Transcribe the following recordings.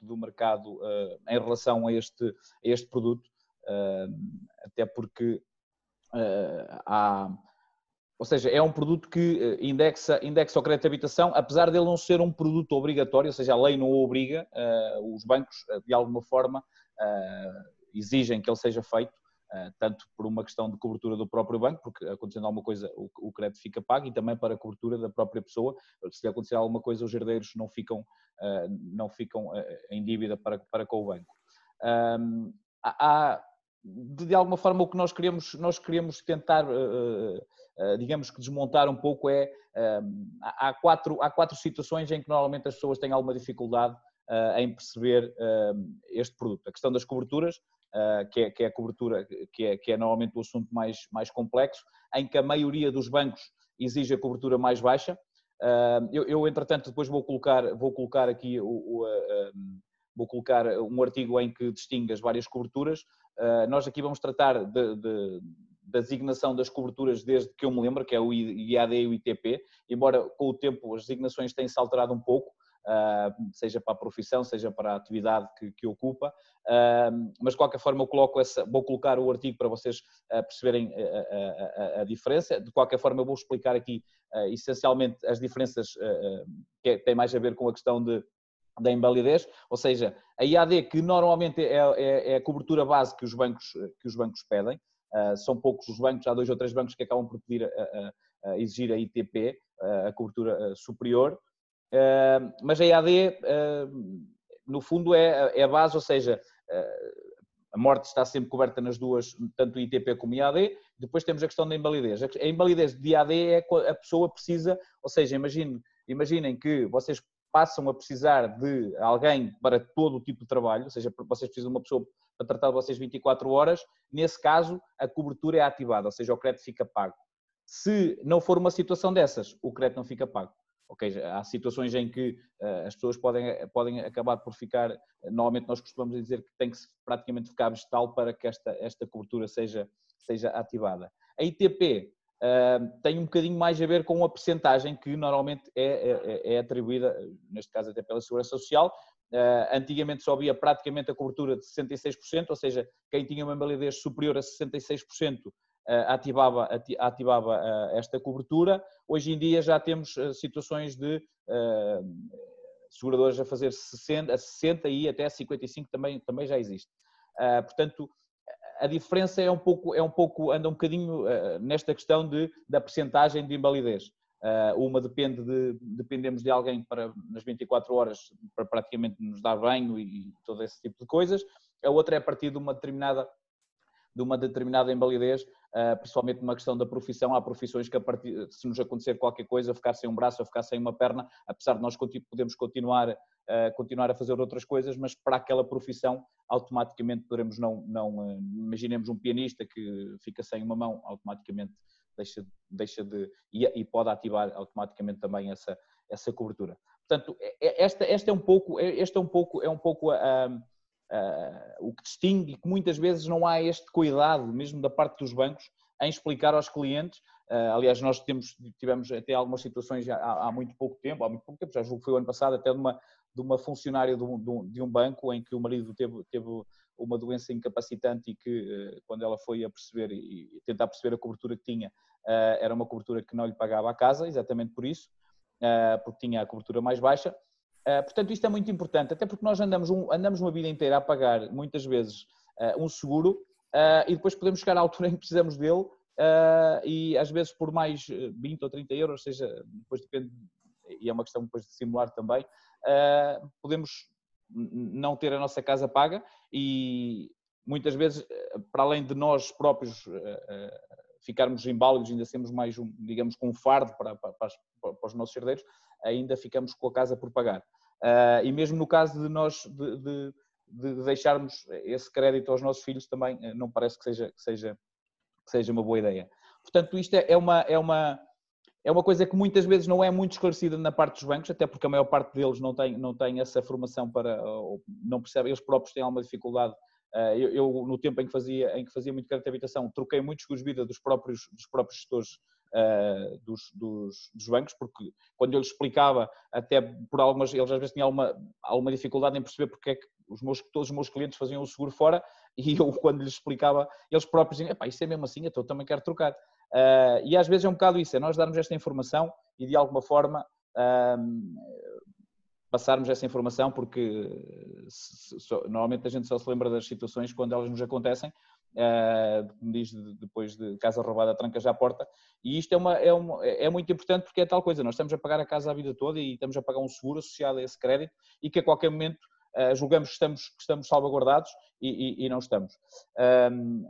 do mercado em relação a este, a este produto, até porque há ou seja, é um produto que indexa, indexa o crédito de habitação, apesar dele não ser um produto obrigatório, ou seja, a lei não o obriga, uh, os bancos, de alguma forma, uh, exigem que ele seja feito, uh, tanto por uma questão de cobertura do próprio banco, porque acontecendo alguma coisa o, crédito fica pago, e também para a cobertura da própria pessoa, se acontecer alguma coisa os herdeiros não ficam, não ficam em dívida para, para com o banco. há, de alguma forma o que nós queremos, nós queremos tentar eh, digamos que desmontar um pouco é, há quatro, há quatro situações em que normalmente as pessoas têm alguma dificuldade eh, em perceber este produto. A questão das coberturas, eh, que é, que é a cobertura, que é, que é normalmente o assunto mais, mais complexo, em que a maioria dos bancos exige a cobertura mais baixa. Eu, eu entretanto, depois vou colocar, vou colocar aqui o, o vou colocar um artigo em que distingue as várias coberturas. nós aqui vamos tratar de, de, da designação das coberturas desde que eu me lembro, que é o IAD e o ITP, embora com o tempo as designações tenham-se alterado um pouco, ah, seja para a profissão, seja para a atividade que, que ocupa, ah, mas de qualquer forma eu coloco essa, vou colocar o artigo para vocês ah, perceberem a, a, a diferença, de qualquer forma eu vou explicar aqui essencialmente as diferenças que têm mais a ver com a questão de da invalidez, ou seja, a IAD que normalmente é, é, é a cobertura base que os bancos, que os bancos pedem, ah, são poucos os bancos, há dois ou três bancos que acabam por pedir a, a, a exigir a ITP, a cobertura ah, superior, ah, mas a EAD, no fundo, é, é a base, ou seja, a morte está sempre coberta nas duas, tanto ITP como IAD. Depois temos a questão da invalidez. A invalidez de IAD é a pessoa precisa, ou seja, imagine, imaginem que vocês passam a precisar de alguém para todo o tipo de trabalho, ou seja, vocês precisam de uma pessoa para tratar de vocês 24 horas, nesse caso a cobertura é ativada, ou seja, o crédito fica pago. Se não for uma situação dessas, o crédito não fica pago. Ok, há situações em que uh, as pessoas podem, podem acabar por ficar, normalmente nós costumamos dizer que tem que se praticamente ficar vegetal para que esta, esta cobertura seja, seja ativada. A ITP tem um bocadinho mais a ver com a percentagem que normalmente é, é, é atribuída, neste caso até pela Segurança Social. Uh, antigamente só havia praticamente a cobertura de 66%, ou seja, quem tinha uma validez superior a 66% uh, ativava, ativava uh, esta cobertura. Hoje em dia já temos situações de seguradoras a fazer 60, a 60 e até 55 também, também já existe. portanto, a diferença é um pouco, é um pouco anda um bocadinho nesta questão de, da percentagem de invalidez. Uma depende de, dependemos de alguém para nas 24 horas para praticamente nos dar banho e todo esse tipo de coisas. A outra é a partir de uma determinada de uma determinada invalidez, uh, principalmente numa questão da profissão. Há profissões que, partir, se nos acontecer qualquer coisa, ficar sem um braço ou ficar sem uma perna, apesar de nós podemos continuar continuar a fazer outras coisas, mas para aquela profissão automaticamente poderemos não, não eh, imaginemos um pianista que fica sem uma mão, automaticamente deixa, deixa de, e, e pode ativar automaticamente também essa, essa cobertura. Portanto, é, é, esta, esta é um pouco, é, este é um pouco, é um pouco a, a, o que distingue que muitas vezes não há este cuidado, mesmo da parte dos bancos, em explicar aos clientes. aliás, nós temos, tivemos até algumas situações há, há, muito pouco tempo, há muito pouco tempo, já julgo que foi o ano passado, até de uma, de uma funcionária de um, de um, banco em que o marido teve, teve uma doença incapacitante e que, eh, quando ela foi a perceber e tentar perceber a cobertura que tinha, eh, era uma cobertura que não lhe pagava a casa, exatamente por isso, eh, porque tinha a cobertura mais baixa. Portanto, isto é muito importante, até porque nós andamos, um, andamos uma vida inteira a pagar, muitas vezes, um seguro e depois podemos chegar à altura em que precisamos dele e às vezes por mais 20 ou 30 euros, seja, depois depende, e é uma questão depois de simular também, podemos não ter a nossa casa paga e muitas vezes, para além de nós próprios ficarmos embálidos, ainda sermos mais, um, digamos, com um fardo para, para, para, os nossos herdeiros, ainda ficamos com a casa por pagar. E mesmo no caso de nós de, de, de deixarmos esse crédito aos nossos filhos, também não parece que seja, que seja, que seja uma boa ideia. Portanto, isto é, é uma, é uma, é uma coisa que muitas vezes não é muito esclarecida na parte dos bancos, até porque a maior parte deles não tem, não tem essa formação para, não percebem, eles próprios têm alguma dificuldade. Eh, eu, eu, no tempo em que, fazia, em que fazia muito crédito de habitação, troquei muitos seguros vida dos próprios, dos próprios gestores uh, dos, dos, dos, bancos, porque quando eu lhes explicava, até por algumas, eles às vezes tinham alguma, alguma dificuldade em perceber porque é que os meus, todos os meus clientes faziam o seguro fora e eu, quando lhes explicava, eles próprios diziam: Epá, isso é mesmo assim, então eu também quero trocar. Uh, e às vezes é um bocado isso, é nós darmos esta informação e de alguma forma uh, passarmos essa informação, porque se, se, normalmente a gente só se lembra das situações quando elas nos acontecem, como diz depois de casa roubada, tranca já a porta, e isto é, uma, é, uma, é muito importante porque é tal coisa, nós estamos a pagar a casa a vida toda e estamos a pagar um seguro associado a esse crédito e que a qualquer momento uh, julgamos que estamos, que estamos salvaguardados e, e, e não estamos.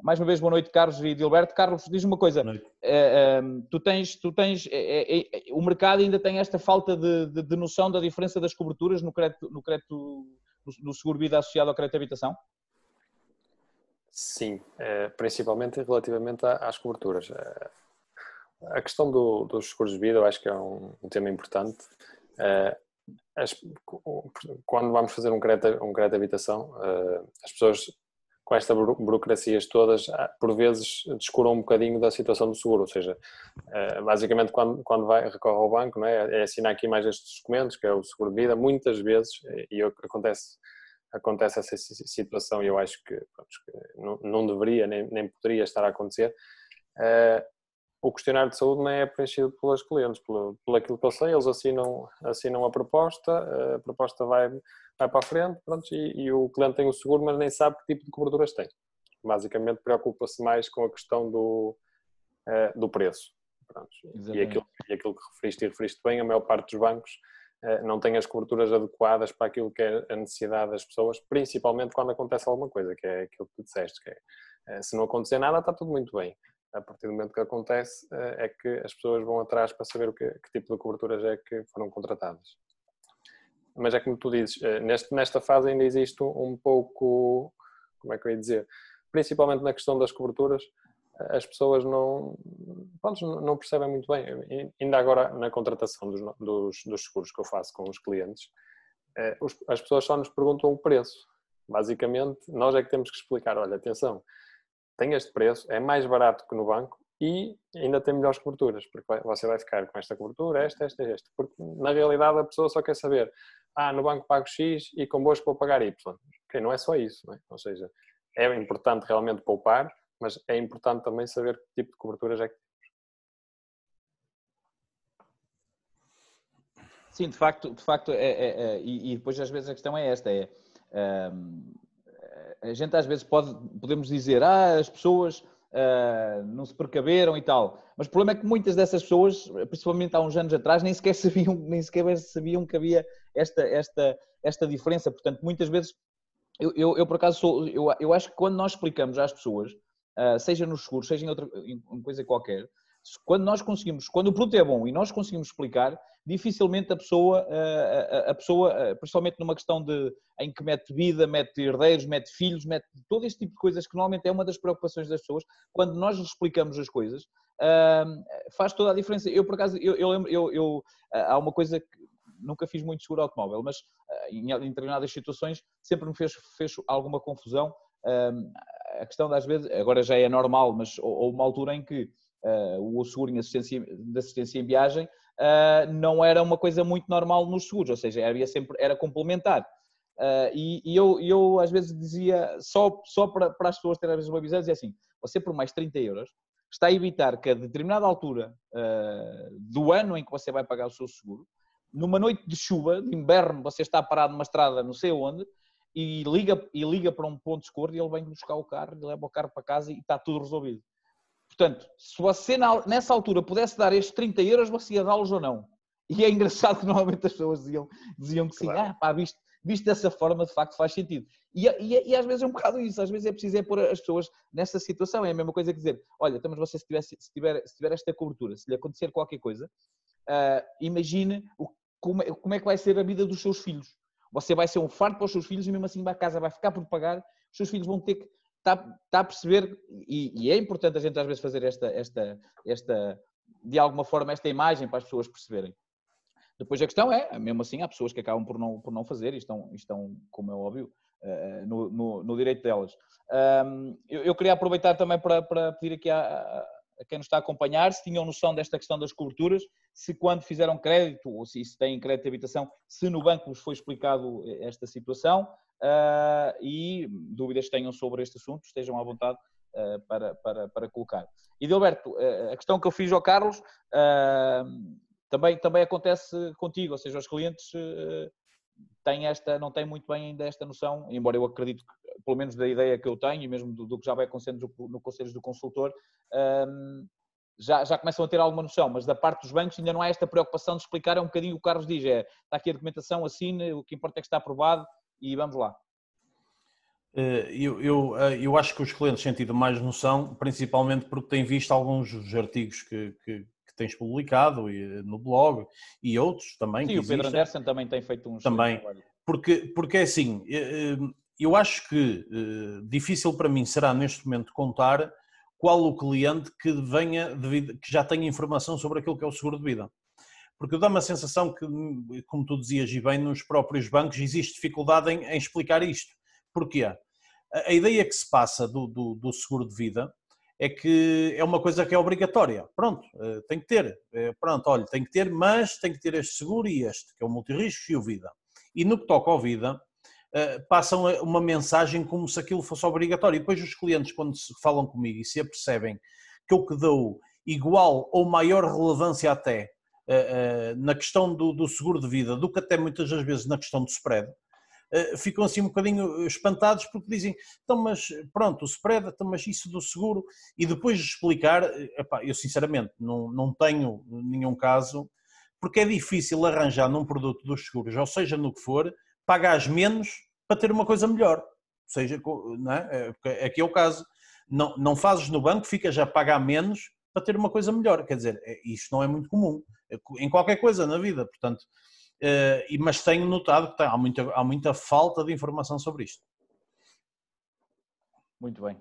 Mais uma vez, boa noite, Carlos e Dilberto. Carlos, diz uma coisa: uh, tu tens, tu tens é, é, o mercado ainda tem esta falta de, de, de, noção da diferença das coberturas no crédito, no, crédito, no, no seguro vida associado ao crédito de habitação? Sim, principalmente relativamente às coberturas. A questão do, dos seguros de vida eu acho que é um, tema importante as, quando vamos fazer um crédito, um crédito de habitação, as pessoas com estas burocracias todas, por vezes descuram um bocadinho da situação do seguro, ou seja, basicamente quando, quando vai, recorre ao banco, não é? é assinar aqui mais estes documentos, que é o seguro de vida, muitas vezes, e acontece, acontece essa situação e eu acho que, pronto, não, deveria, nem, nem poderia estar a acontecer, uh, o questionário de saúde não é preenchido pelas clientes, pelo, pelo aquilo que eu sei, eles assinam, assinam a proposta, a proposta vai, vai para a frente pronto, e, e, o cliente tem o seguro, mas nem sabe que tipo de coberturas tem. Basicamente preocupa-se mais com a questão do, uh, do preço. E, aquilo, e aquilo que referiste e referiste bem, a maior parte dos bancos não tem as coberturas adequadas para aquilo que é a necessidade das pessoas, principalmente quando acontece alguma coisa, que é aquilo que tu disseste, que é, uh, se não acontecer nada está tudo muito bem a partir do momento que acontece, eh, é que as pessoas vão atrás para saber o que, que tipo de coberturas é que foram contratadas. Mas é como tu dizes, eh, neste, nesta fase ainda existe um pouco, como é que eu ia dizer, principalmente na questão das coberturas, eh, as pessoas não, pronto, não percebem muito bem. Ainda agora na contratação dos, dos, dos seguros que eu faço com os clientes, as pessoas só nos perguntam o preço. Basicamente, nós é que temos que explicar, olha, atenção, tem este preço, é mais barato que no banco e ainda tem melhores coberturas, porque você vai ficar com esta cobertura, esta, esta, esta. Porque na realidade a pessoa só quer saber, ah, no banco pago X e convosco vou pagar Y. Ok, não é só isso, é? ou seja, é importante realmente poupar, mas é importante também saber que tipo de coberturas é que temos. Sim, de facto, de facto é, é, é, e, depois às vezes a questão é esta, é, um, a gente às vezes pode, podemos dizer, ah, as pessoas uh, não se precaveram e tal, mas o problema é que muitas dessas pessoas, principalmente há uns anos atrás, nem sequer sabiam, nem sequer sabiam que havia esta, esta, esta diferença. Portanto, muitas vezes, eu, eu, eu por acaso sou, eu, eu acho que quando nós explicamos às pessoas, seja nos seguros, seja em outra em coisa qualquer, quando nós conseguimos, quando o produto é bom e nós conseguimos explicar, dificilmente a pessoa, a, a pessoa, principalmente numa questão de em que mete vida, mete herdeiros, mete filhos, mete todo este tipo de coisas que normalmente é uma das preocupações das pessoas, quando nós lhes explicamos as coisas, faz toda a diferença. Eu, por acaso, eu, eu lembro, eu, eu, há uma coisa que nunca fiz muito seguro automóvel, mas em, em determinadas situações sempre me fez, fez alguma confusão. A questão das vezes, agora já é normal, mas houve uma altura em que uh, o seguro assistência, de assistência em viagem uh, não era uma coisa muito normal nos seguros, ou seja, havia sempre, era complementar. Uh, e, e eu, eu às vezes dizia, só, só para, para as pessoas terem às vezes uma visão, dizia assim, você por mais 30 euros está a evitar que a determinada altura do ano em que você vai pagar o seu seguro, numa noite de chuva, de inverno, você está parado numa estrada não sei onde, e liga, e liga para um ponto de escuro e ele vem buscar o carro, e leva o carro para casa e está tudo resolvido. Portanto, se você nessa altura pudesse dar estes 30 euros, você ia dá-los ou não? E é engraçado que normalmente as pessoas diziam, diziam que sim, claro. ah, pá, visto, visto dessa forma, de facto faz sentido. E, e, e, às vezes é um bocado isso, às vezes é preciso é pôr as pessoas nessa situação, é a mesma coisa que dizer, olha, mas você se, tivesse, se, tiver, se tiver esta cobertura, se lhe acontecer qualquer coisa, uh, imagine o, como, é, como é que vai ser a vida dos seus filhos. Você vai ser um fardo para os seus filhos e mesmo assim a casa vai ficar por pagar, os seus filhos vão ter que está, está a perceber, e, e, é importante a gente às vezes fazer esta, esta, esta, de alguma forma, esta imagem para as pessoas perceberem. Depois a questão é, mesmo assim, há pessoas que acabam por não, por não fazer e estão, estão, como é óbvio, uh, no, no, no, direito delas. Eu, eu, queria aproveitar também para, para pedir aqui à, a quem nos está a acompanhar, se tinham noção desta questão das coberturas, se quando fizeram crédito, ou se, se têm crédito de habitação, se no banco vos foi explicado esta situação uh, e dúvidas tenham sobre este assunto, estejam à vontade uh, para, para, para colocar. E Dilberto, uh, a questão que eu fiz ao Carlos também, também acontece contigo, ou seja, os clientes têm esta, não têm muito bem ainda esta noção, embora eu acredito que pelo menos da ideia que eu tenho e mesmo do, do que já vai acontecendo no Conselhos do Consultor, um, já, já começam a ter alguma noção, mas da parte dos bancos ainda não há esta preocupação de explicar, é um bocadinho o Carlos diz, é, está aqui a documentação, assine, o que importa é que está aprovado e vamos lá. Eh, eu, eu, eh, eu acho que os clientes têm tido mais noção, principalmente porque têm visto alguns dos artigos que, que, que tens publicado no blog e outros também. Sim, o Pedro Anderson também tem feito uns. Também, porque, porque é assim, eh, eu acho que difícil para mim será neste momento contar qual o cliente que venha vida, que já tenha informação sobre aquilo que é o seguro de vida. Porque dá-me a sensação que, como tu dizias e bem, nos próprios bancos existe dificuldade em, em explicar isto. Porquê? A, a ideia que se passa do, do, do, seguro de vida é que é uma coisa que é obrigatória. Pronto, uh, tem que ter. Uh, pronto, olha, tem que ter, mas tem que ter este seguro e este, que é o multirrisco e o vida. E no que toca ao vida, eh, passam uma mensagem como se aquilo fosse obrigatório. E depois os clientes, quando falam comigo e se apercebem que eu que dou igual ou maior relevância até eh, eh, na questão do, do, seguro de vida do que até muitas das vezes na questão do spread, ficam assim um bocadinho espantados porque dizem, então mas pronto, o spread, então mas isso do seguro, e depois de explicar, epá, eu sinceramente não, não tenho nenhum caso, porque é difícil arranjar num produto dos seguros, ou seja, no que for, pagas menos para ter uma coisa melhor. Ou seja, não é? é aqui é o caso. Não, não fazes no banco, ficas a pagar menos para ter uma coisa melhor. Quer dizer, é, isto não é muito comum é em qualquer coisa na vida. Portanto, eh, mas tenho notado que há muita, há muita falta de informação sobre isto. Muito bem.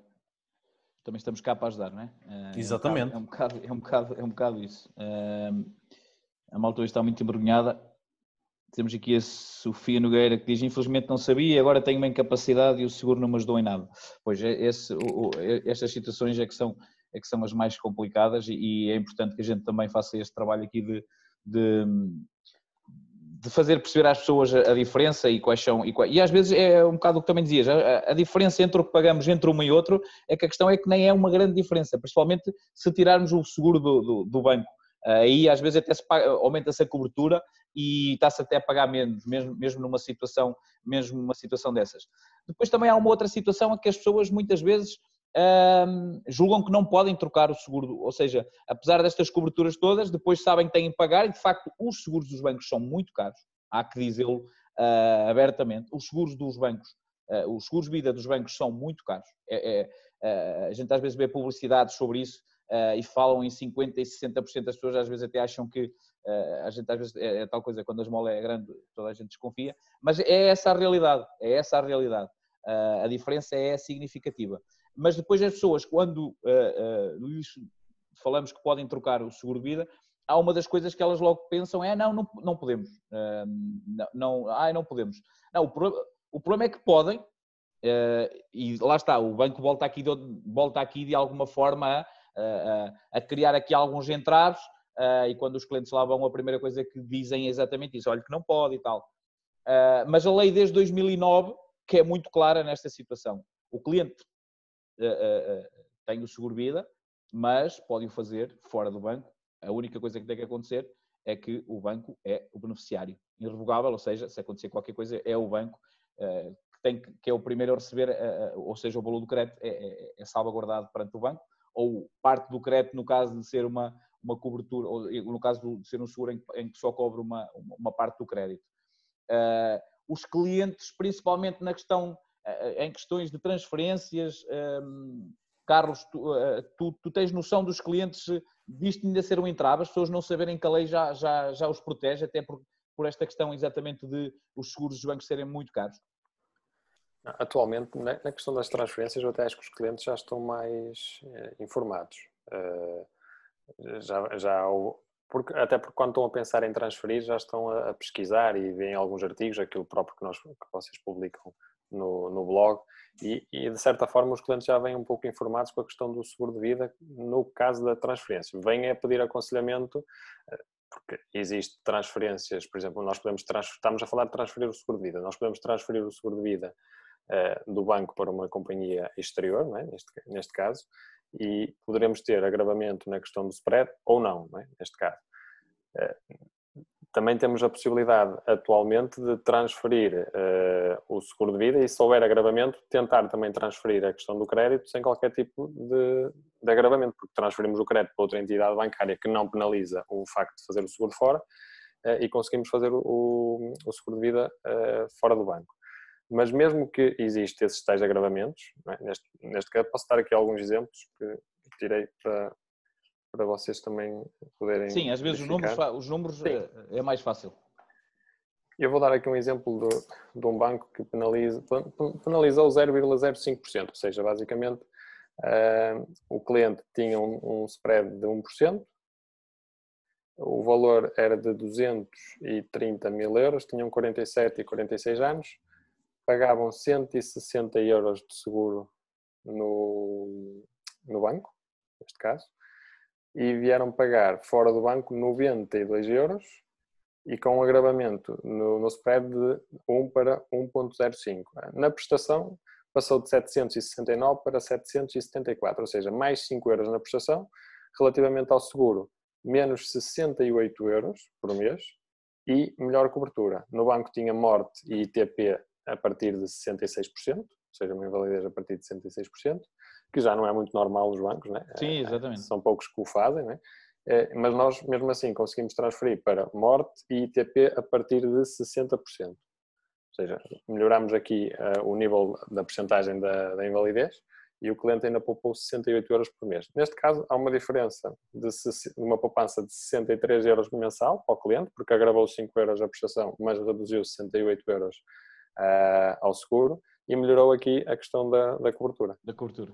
Também estamos cá para ajudar, não é? Eh, Exatamente. É um bocado, é um bocado, é um bocado, isso. Eh, a malta está muito envergonhada temos aqui a Sofia Nogueira que diz: Infelizmente não sabia, agora tenho uma incapacidade e o seguro não me ajudou em nada. Pois, é, esse, estas situações é que são, é que são as mais complicadas e, e é importante que a gente também faça este trabalho aqui de, de, de fazer perceber às pessoas a, diferença e quais são. E, e, às vezes é um bocado o que também dizias: a, a, diferença entre o que pagamos entre um e outro é que a questão é que nem é uma grande diferença, principalmente se tirarmos o seguro do, do, do banco. Aí às vezes até aumenta-se a cobertura e está-se até a pagar menos, mesmo, mesmo numa situação, mesmo numa situação dessas. Depois também há uma outra situação em que as pessoas muitas vezes hum, julgam que não podem trocar o seguro, ou seja, apesar destas coberturas todas, depois sabem que têm que pagar e de facto os seguros dos bancos são muito caros, há que dizê-lo uh, abertamente, os seguros dos bancos, uh, os seguros vida dos bancos são muito caros. É, é, uh, a gente às vezes vê publicidades sobre isso e falam em 50% e 60% das pessoas às vezes até acham que a gente às vezes é, é, tal coisa, quando a esmola é grande toda a gente desconfia, mas é essa a realidade, é essa a realidade. A diferença é significativa. Mas depois as pessoas, quando falamos que podem trocar o seguro de vida, há uma das coisas que elas logo pensam é não, não, não podemos. não, não, ah, não podemos. Não, o, pro, o problema é que podem, e lá está, o banco volta aqui de, volta aqui de alguma forma a a, criar aqui alguns entraves e quando os clientes lá vão a primeira coisa que dizem é exatamente isso, olha que não pode e tal. mas a lei desde 2009 que é muito clara nesta situação. O cliente tem o seguro vida, mas pode o fazer fora do banco. A única coisa que tem que acontecer é que o banco é o beneficiário irrevogável, ou seja, se acontecer qualquer coisa, é o banco que, tem, que é o primeiro a receber, ou seja, o valor do crédito é, é, é salvaguardado perante o banco ou parte do crédito no caso de ser uma, uma cobertura, ou no caso de ser um seguro em, em que só cobre uma, uma parte do crédito. Os clientes, principalmente na questão, em questões de transferências, um, Carlos, tu, uh, tu, tu, tens noção dos clientes disto ainda ser um entrave, as pessoas não saberem que a lei já, já, já os protege, até por, por esta questão exatamente de os seguros dos bancos serem muito caros? Atualmente, na questão das transferências, eu até acho que os clientes já estão mais eh, informados. Eh, já, já, porque, até porque quando estão a pensar em transferir, já estão a, pesquisar e veem alguns artigos, aquilo próprio que, nós, que vocês publicam no, no blog e, e, de certa forma os clientes já vêm um pouco informados com a questão do seguro de vida no caso da transferência. Vêm a pedir aconselhamento eh, porque existe transferências, por exemplo, nós podemos estamos a falar de transferir o seguro de vida, nós podemos transferir o seguro de vida uh, do banco para uma companhia exterior, é? neste, neste caso, e poderemos ter agravamento na questão do spread ou não, não é? neste caso. Uh, também temos a possibilidade atualmente de transferir uh, o seguro de vida e, se houver agravamento, tentar também transferir a questão do crédito sem qualquer tipo de, de agravamento, porque transferimos o crédito para outra entidade bancária que não penaliza o facto de fazer o seguro fora uh, e conseguimos fazer o, o seguro de vida uh, fora do banco. Mas mesmo que existam esses tais agravamentos, é? neste, neste caso posso dar aqui alguns exemplos que tirei para, para vocês também poderem. Sim, às vezes os números, os números é, é mais fácil. Eu vou dar aqui um exemplo de, de um banco que penaliza, penalizou 0,05%, ou seja, basicamente uh, o cliente tinha um, um spread de 1%, o valor era de 230 mil euros, tinham 47 e 46 anos, pagavam 160 euros de seguro no, no banco, neste caso, e vieram pagar fora do banco 92 euros e com um agravamento no, no spread de 1 para 1.05. Na prestação passou de 769 para 774, ou seja, mais 5 euros na prestação, relativamente ao seguro, menos 68 euros por mês e melhor cobertura. No banco tinha morte e ITP a partir de 66%, ou seja, uma invalidez a partir de 66%, que já não é muito normal nos bancos, né? Sim, exatamente. São poucos que o fazem, né? Mas nós, mesmo assim, conseguimos transferir para morte e ITP a partir de 60%. Ou seja, melhoramos aqui uh, o nível da percentagem da, da, invalidez e o cliente ainda poupou 68 euros por mês. Neste caso, há uma diferença de, de uma poupança de 63 euros mensal para o cliente, porque agravou 5 euros a prestação, mas reduziu 68 euros uh, ao seguro e melhorou aqui a questão da, da cobertura. Da cobertura.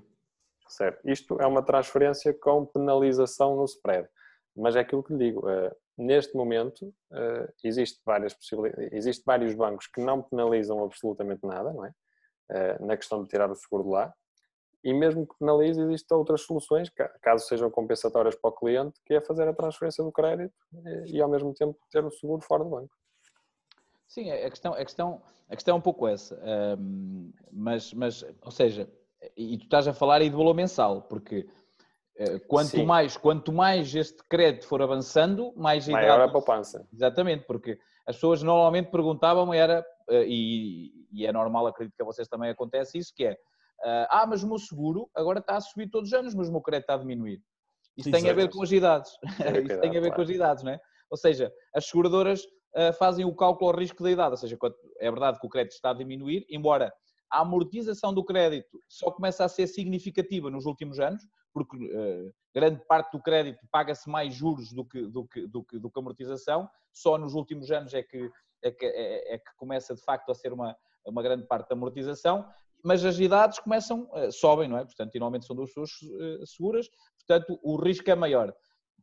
Certo. Isto é uma transferência com penalização no spread. Mas é aquilo que lhe digo, uh, neste momento uh, existe, várias possibilidades, existe vários bancos que não penalizam absolutamente nada, não é? Uh, na questão de tirar o seguro de lá. E mesmo que penalize, existem outras soluções, caso sejam compensatórias para o cliente, que é fazer a transferência do crédito e, e ao mesmo tempo ter o seguro fora do banco. Sim, a questão, a questão, a questão é um pouco essa. Um, mas, mas, ou seja, e tu estás a falar aí de valor mensal, porque uh, quanto mais, quanto mais este crédito for avançando, mais maior a poupança. Exatamente, porque as pessoas normalmente perguntavam era uh, e, e, é normal, acredito que a vocês também acontece isso, que é uh, ah, mas o meu seguro agora está a subir todos os anos, mas o meu crédito está a diminuir. Isso tem a ver com as idades. Isso tem a ver com as idades, não é? Ou seja, as seguradoras fazem o cálculo ao risco da idade, ou seja, é verdade que o crédito está a diminuir, embora a amortização do crédito só começa a ser significativa nos últimos anos, porque uh, grande parte do crédito paga-se mais juros do que, do, que, do, que, do que amortização, só nos últimos anos é que, é que, é, é que começa de facto a ser uma, uma grande parte da amortização, mas as idades começam, uh, sobem, não é? Portanto, normalmente são duas pessoas uh, seguras, portanto o risco é maior.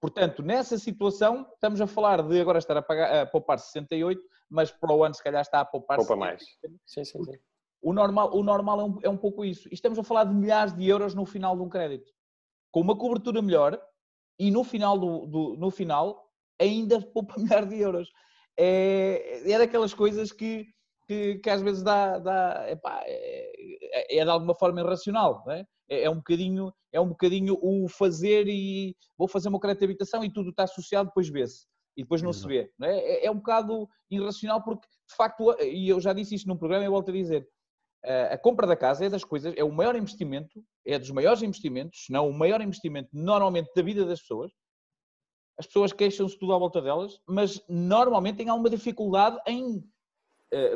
Portanto, nessa situação, estamos a falar de agora estar a, pagar, a poupar 68, mas para o ano se calhar está a poupar Poupa mais. Sim, sim, sim. O normal, o normal é, um, é um pouco isso. E estamos a falar de milhares de euros no final de um crédito. Com uma cobertura melhor e no final, do, do no final ainda poupa milhares de euros. É, é daquelas coisas que, que, que às vezes dá, dá epá, é, é, de alguma forma irracional. Não é? É, é, um bocadinho, é um bocadinho o fazer e vou fazer uma crédito de habitação e tudo está associado, depois vê-se. E depois não Exato. se vê. Não é? é? é um bocado irracional porque, de facto, e eu já disse isto num programa e volto a dizer, a compra da casa é das coisas, é o maior investimento, é dos maiores investimentos, se não o maior investimento normalmente da vida das pessoas. As pessoas queixam-se tudo à volta delas, mas normalmente têm alguma dificuldade em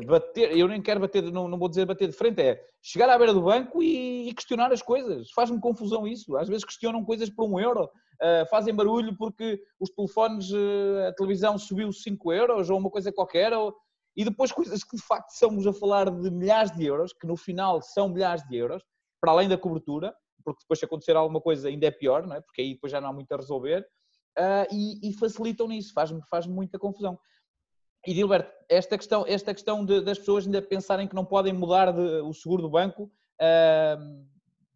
bater, eu nem quero bater, não, não, vou dizer bater de frente, é chegar à beira do banco e, e questionar as coisas. Faz-me confusão isso. Às vezes questionam coisas por um euro, uh, fazem barulho porque os telefones, uh, a televisão subiu 5 euros ou uma coisa qualquer, ou, e depois coisas que de facto estamos a falar de milhares de euros, que no final são milhares de euros, para além da cobertura, porque depois se acontecer alguma coisa ainda é pior, não é? porque aí depois já não há muito a resolver, uh, e, e, facilitam nisso, faz-me faz muita confusão. E Gilberto, esta questão, esta questão de, das pessoas ainda pensarem que não podem mudar de, o seguro do banco, uh,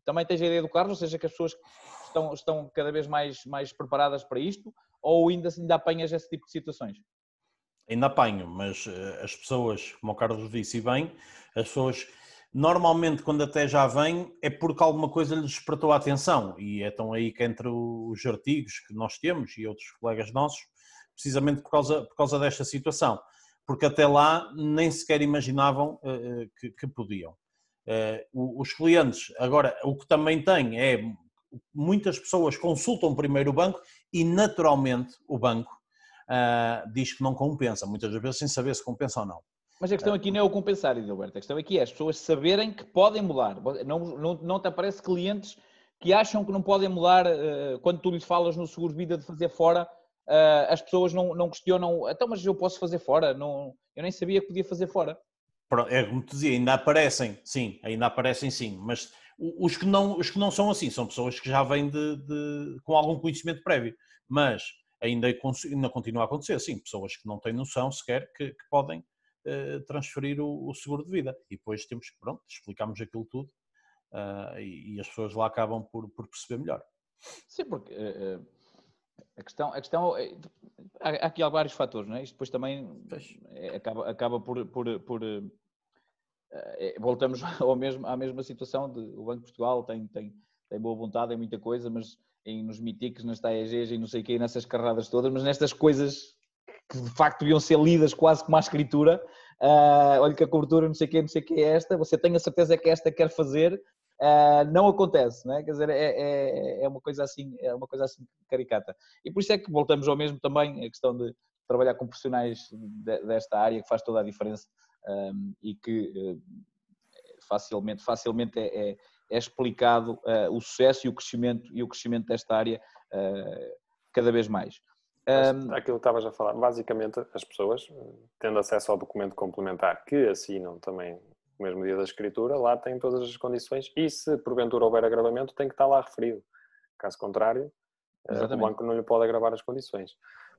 também tens a ideia do Carlos, ou seja, que as pessoas estão, estão cada vez mais, mais preparadas para isto, ou ainda, ainda apanhas esse tipo de situações? Ainda apanho, mas uh, as pessoas, como o Carlos disse bem, as pessoas normalmente quando até já vêm é porque alguma coisa lhes despertou a atenção. E é tão aí que entre os artigos que nós temos e outros colegas nossos, precisamente por causa, por causa desta situação, porque até lá nem sequer imaginavam uh, que, que, podiam. Uh, os clientes, agora, o que também tem é muitas pessoas consultam primeiro o banco e naturalmente o banco uh, diz que não compensa, muitas vezes sem saber se compensa ou não. Mas a questão aqui não é o compensar, Edilberto. A questão aqui é as pessoas saberem que podem mudar. Não, não, não te aparece clientes que acham que não podem mudar quando tu lhes falas no seguro de vida de fazer fora uh, as pessoas não, não questionam, então, mas eu posso fazer fora? Não, eu nem sabia que podia fazer fora. É como te dizia, ainda aparecem, sim, ainda aparecem sim, mas os que não, os que não são assim são pessoas que já vêm de, de com algum conhecimento prévio, mas ainda, ainda continua a acontecer, sim, pessoas que não têm noção sequer que, que podem uh, transferir o, o, seguro de vida e depois temos que, pronto, explicamos aquilo tudo uh, e, e, as pessoas lá acabam por, por perceber melhor. Sim, porque uh, a questão, a questão é, há aqui há vários fatores, não é? Isto depois também é, acaba, acaba por, por, por é, voltamos ao mesmo, à mesma situação de o Banco de Portugal tem, tem, tem boa vontade em muita coisa, mas em, nos mitiques, nas TAEGs e não sei o quê, nessas carradas todas, mas nestas coisas que de facto deviam ser lidas quase como a escritura, uh, olha que a cobertura não sei o quê, não sei o quê é esta, você tem a certeza que esta quer fazer, Uh, não acontece, não é? Quer dizer, é, é, é, uma coisa assim, é uma coisa assim caricata. E por isso é que voltamos ao mesmo também a questão de trabalhar com profissionais de, desta área que faz toda a diferença um, e que uh, facilmente, facilmente é, é, é explicado uh, o sucesso e o crescimento e o crescimento desta área cada vez mais. Um, aquilo que estavas a falar, basicamente as pessoas tendo acesso ao documento complementar que assinam também mesmo dia da escritura, lá tem todas as condições e se porventura houver agravamento tem que estar lá referido. Caso contrário, eh, Exatamente. o banco não lhe pode agravar as condições.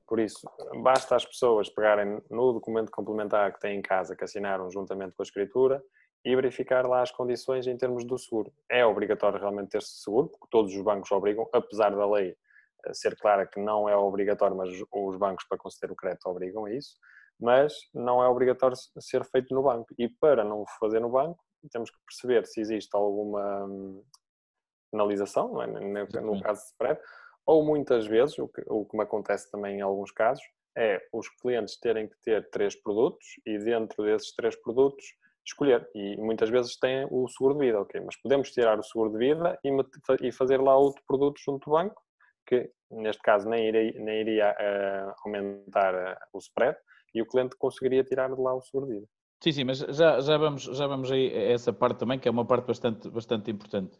Por isso, basta as pessoas pegarem no documento complementar que têm em casa, que assinaram juntamente com a escritura, e verificar lá as condições em termos do seguro. É obrigatório realmente ter-se seguro, porque todos os bancos obrigam, apesar da lei eh, ser clara que não é obrigatório, mas os bancos para conceder o crédito obrigam a isso mas não é obrigatório ser feito no banco. E para não o fazer no banco, temos que perceber se existe alguma hum, penalização, é? no caso de spread, ou muitas vezes, o que, o que me acontece também em alguns casos, é os clientes terem que ter três produtos e dentro desses três produtos escolher. E muitas vezes têm o seguro de vida, ok, mas podemos tirar o seguro de vida e, e fazer lá outro produto junto do banco, que neste caso nem iria, nem iria uh, aumentar uh, o spread, e o cliente conseguiria tirar de lá o seguro vida. Sim, sim, mas já, já, vamos, já vamos aí a essa parte também, que é uma parte bastante, bastante importante.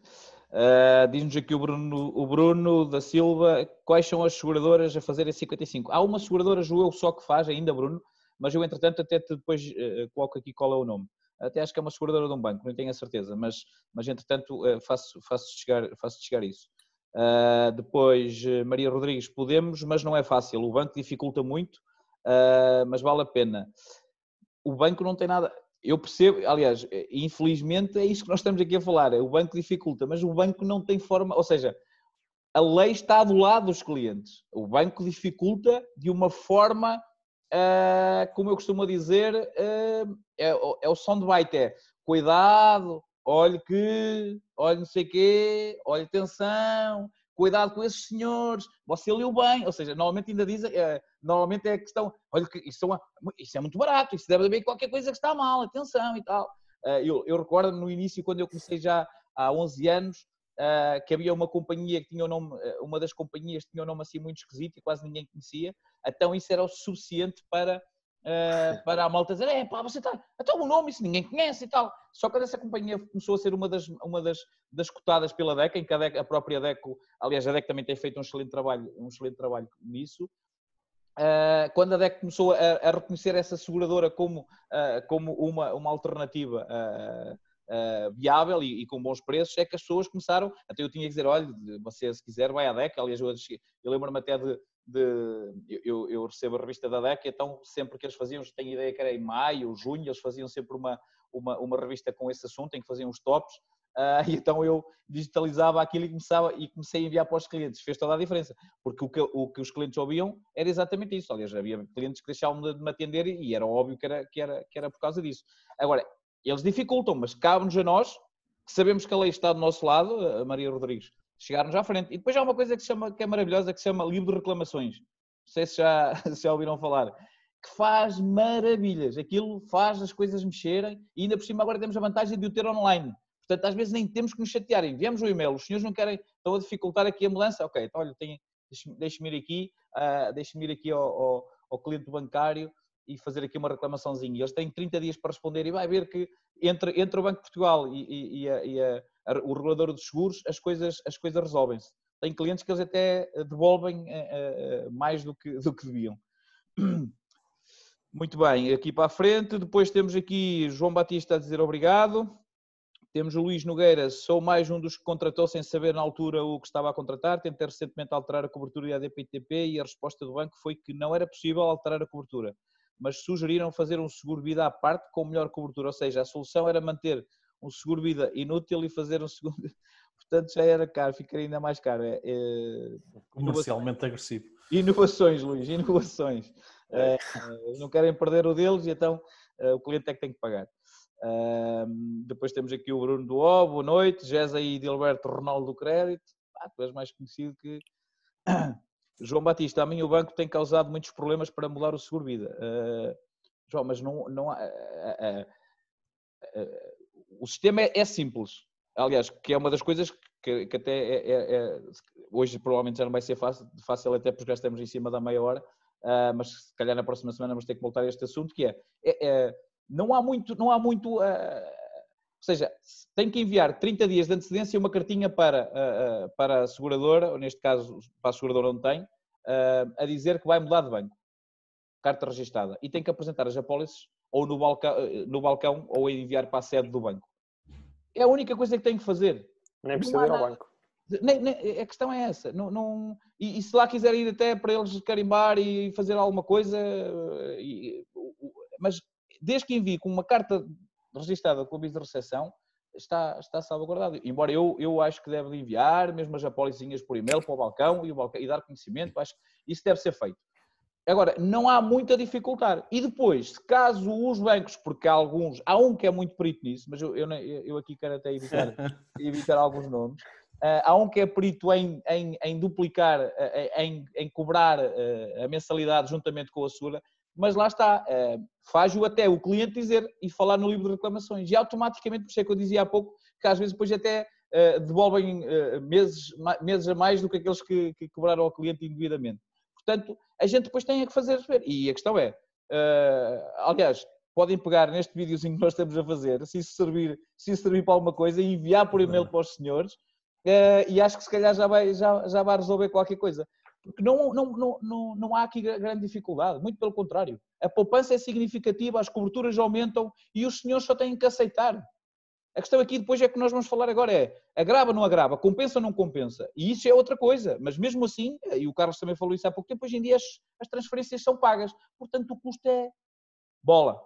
Uh, Diz-nos aqui o Bruno, o Bruno da Silva, quais são as seguradoras a fazer a 55? Há uma seguradora, eu, só que faz ainda, Bruno, mas eu, entretanto, até depois uh, coloco aqui qual é o nome. Até acho que é uma seguradora de um banco, não tenho a certeza, mas, mas entretanto, uh, faço, faço, chegar, faço chegar isso. depois, Maria Rodrigues, podemos, mas não é fácil. O banco dificulta muito uh, mas vale a pena. O banco não tem nada. Eu percebo, aliás, infelizmente é isso que nós estamos aqui a falar. O banco dificulta, mas o banco não tem forma, ou seja, a lei está do lado dos clientes. O banco dificulta de uma forma, uh, como eu costumo dizer, uh, é, é o soundbite, é cuidado, olhe que, olhe não sei quê, olhe atenção, cuidado com esses senhores, você leu bem, ou seja, normalmente ainda dizem, é, normalmente é a questão, olha, isso é, isso é muito barato, isso deve haver qualquer coisa que está mal, atenção e tal. Uh, eu, eu, recordo no início, quando eu comecei já há 11 anos, uh, que havia uma companhia que tinha o nome, uma das companhias tinha um nome assim muito esquisito e quase ninguém conhecia, então isso era o suficiente para para a malta dizer, é pá, você está, até o nome, isso ninguém conhece e tal. Só que essa companhia começou a ser uma das, uma das, das cotadas pela DECA, em que a, DECA, a própria DECO, aliás, a DECA também tem feito um excelente trabalho, um excelente trabalho nisso. Uh, quando a DEC começou a, a, reconhecer essa seguradora como, uh, como uma, uma alternativa uh, viável e, e, com bons preços, é que as pessoas começaram, até eu tinha que dizer, olha, você se quiser vai à DEC, aliás eu, eu lembro-me até de, de eu, eu, recebo a revista da DEC, então sempre que eles faziam, tenho ideia que era em maio, junho, eles faziam sempre uma, uma, uma revista com esse assunto, em que faziam os tops, uh, então eu digitalizava aquilo e começava e comecei a enviar para os clientes. Fez toda a diferença, porque o que, o que os clientes ouviam era exatamente isso. Aliás, havia clientes que deixavam de me atender e era óbvio que era, que era, que era por causa disso. Agora, eles dificultam, mas cabe-nos a nós, que sabemos que a lei está do nosso lado, Maria Rodrigues, chegarmos à frente. E depois há uma coisa que, chama, que é maravilhosa, que se chama livro de reclamações. Não sei se já, se já ouviram falar. Que faz maravilhas. Aquilo faz as coisas mexerem e ainda por cima agora temos a vantagem de o ter online. Portanto, às vezes nem temos que nos chatear. Enviamos o e-mail, os senhores não querem, estão a dificultar aqui a mudança. Ok, então olha, deixe-me ir aqui, uh, deixe-me ir aqui ao, ao, ao cliente bancário e fazer aqui uma reclamaçãozinha. Eles têm 30 dias para responder e vai ver que entre, entre o Banco de Portugal e, e, e, a, e a, a, o regulador dos seguros, as coisas, as coisas resolvem-se. Tem clientes que eles até devolvem uh, uh, mais do que, do que deviam. Muito bem, aqui para a frente, depois temos aqui João Batista a dizer obrigado. Temos o Luís Nogueira, sou mais um dos que contratou sem saber na altura o que estava a contratar. Tentei recentemente alterar a cobertura ADP-TP e a resposta do banco foi que não era possível alterar a cobertura mas sugeriram fazer um seguro-vida à parte com melhor cobertura, ou seja, a solução era manter um seguro-vida inútil e fazer um seguro. Portanto, já era caro, ficaria ainda mais caro. É, é... Comercialmente agressivo. Inovações, Luís, inovações. É. é. não querem perder o deles e então é, o cliente é que tem que pagar. Depois temos aqui o Bruno do O, boa noite. Jéssica e Dilberto Ronaldo do Crédito. Ah, tu és mais conhecido que. João Batista, a mim o banco tem causado muitos problemas para mudar o seguro-vida. Uh, João, mas não, não há. Uh, uh, o sistema é, é, simples. Aliás, que é uma das coisas que, que até é, é, é, hoje provavelmente já não vai ser fácil, fácil até porque já estamos em cima da meia hora, mas se calhar na próxima semana vamos ter que voltar a este assunto, que é, é, é não há muito, não há muito ou seja, tem que enviar 30 dias de antecedência uma cartinha para, para a seguradora, ou neste caso para a seguradora onde tem, a dizer que vai mudar de banco. Carta registada. E tem que apresentar as apólices ou no balcão, no balcão ou enviar para a sede do banco. É a única coisa que tem que fazer. Nem precisa ir ao banco. Nem, nem, a questão é essa. Não, não, e, e, se lá quiser ir até para eles carimbar e fazer alguma coisa, e, mas desde que envie com uma carta registada com o aviso de recepção, está, está salvaguardado. Embora eu, eu acho que deve enviar mesmo as apólices por e-mail para o balcão e, o balcão e dar conhecimento, acho que isso deve ser feito. Agora, não há muito a dificultar. E depois, caso os bancos, porque há alguns, há um que é muito perito nisso, mas eu, eu, eu aqui quero até evitar, evitar alguns nomes, uh, há um que é perito em, em, em duplicar, uh, em, em cobrar uh, a mensalidade juntamente com a Sura, mas lá está, eh, faz-o até o cliente dizer e falar no livro de reclamações. E automaticamente, por isso é que eu dizia há pouco, que às vezes depois até eh, devolvem eh, meses, meses a mais do que aqueles que, que cobraram ao cliente indevidamente. Portanto, a gente depois tem que fazer ver. E a questão é, aliás, podem pegar neste videozinho que nós estamos a fazer, se isso servir, se isso servir para alguma coisa, e enviar por e-mail para os senhores, e acho que se calhar já vai, já, já vai resolver qualquer coisa. Porque não, não, não, não, não há aqui grande dificuldade, muito pelo contrário. A poupança é significativa, as coberturas aumentam e os senhores só têm que aceitar. A questão aqui depois é que nós vamos falar agora é agrava ou não agrava, compensa ou não compensa. E isso é outra coisa, mas mesmo assim, e o Carlos também falou isso há pouco tempo, hoje em dia as, as transferências são pagas, portanto o custo é bola.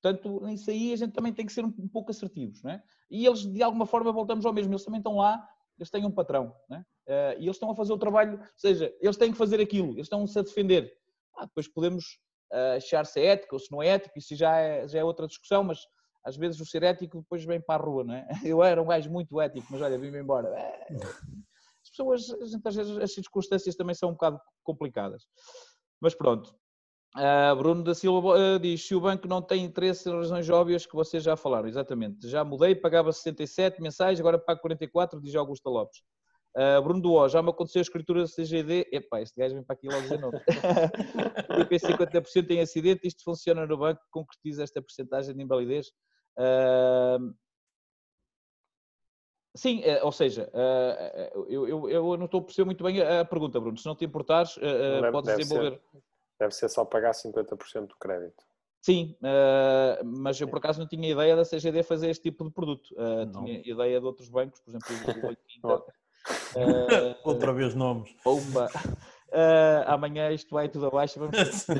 Portanto, nisso aí a gente também tem que ser um, um pouco assertivos, não é? E eles, de alguma forma, voltamos ao mesmo, eles também estão lá, eles têm um patrão, não é? Uh, e eles estão a fazer o trabalho, ou seja, eles têm que fazer aquilo, eles estão-se a defender. Ah, depois podemos uh, achar se é ético ou se não é ético, isso já é, já é outra discussão, mas às vezes o ser ético depois vem para a rua, não é? Eu era um gajo muito ético, mas olha, vim-me embora. É, as pessoas, às vezes as circunstâncias também são um bocado complicadas. Mas pronto. Uh, Bruno da Silva uh, diz: se o banco não tem interesse em razões óbvias que vocês já falaram, exatamente. Já mudei, pagava 67 mensais, agora pago 44, diz Augusta Lopes. Uh, Bruno Duó, já me aconteceu a escritura do CGD. Epá, este gajo vem para aqui logo dizer não. IP 50% em acidente, isto funciona no banco, concretiza esta porcentagem de invalidez. Sim, uh, ou seja, eu, eu, eu, não estou a perceber muito bem a, pergunta, Bruno. Se não te importares, deve, podes desenvolver. Ser, deve ser só pagar 50% do crédito. Sim, mas eu por acaso não tinha ideia da CGD fazer este tipo de produto. tinha ideia de outros bancos, por exemplo, o Uh, Outra vez nomes. Opa. Uh, amanhã isto vai tudo abaixo. Vamos... uh,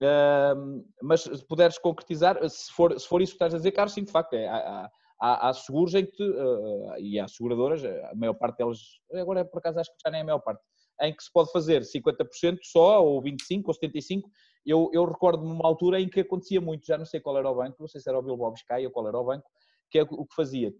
mas se puderes concretizar, se for, se for isso que estás a dizer, Carlos, sim, de facto, é, há, há, há seguros em que, uh, e há seguradoras, a maior parte delas, agora por acaso acho que já nem é a maior parte, em que se pode fazer 50% só, ou 25% ou 75%. Eu, eu recordo-me uma altura em que acontecia muito, já não sei qual era o banco, não sei se era o Bilbao Biscay ou qual era o banco, que é o que fazia.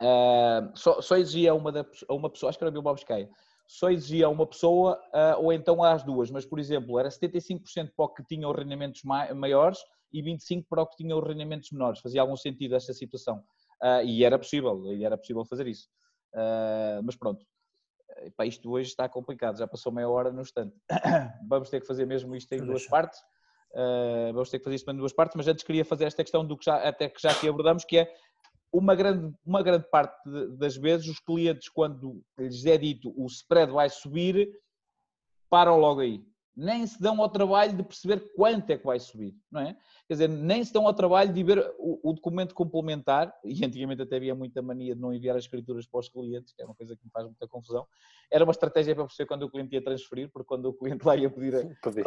Uh, só, só, exigia uma, da, uma pessoa, acho que era o Bilbao Biscay, só exigia uma pessoa uh, ou então às duas, mas por exemplo, era 75% para o que tinha os rendimentos maiores e 25% para o que tinha os rendimentos menores. Fazia algum sentido esta situação. Uh, e era possível, e era possível fazer isso. mas pronto, Epá, isto hoje está complicado, já passou meia hora no instante. Vamos ter que fazer mesmo isto em duas partes. Uh, vamos ter que fazer isto em duas partes, mas antes queria fazer esta questão do que já, até que já aqui abordamos, que é uma grande, uma grande parte das vezes os clientes, quando lhes é dito o spread vai subir, param logo aí nem se dão ao trabalho de perceber quanto é que vai subir, não é? Quer dizer, nem se dão ao trabalho de ver o, o, documento complementar, e antigamente até havia muita mania de não enviar as escrituras para os clientes, que é uma coisa que me faz muita confusão. Era uma estratégia para perceber quando o cliente ia transferir, porque quando o cliente lá ia pedir,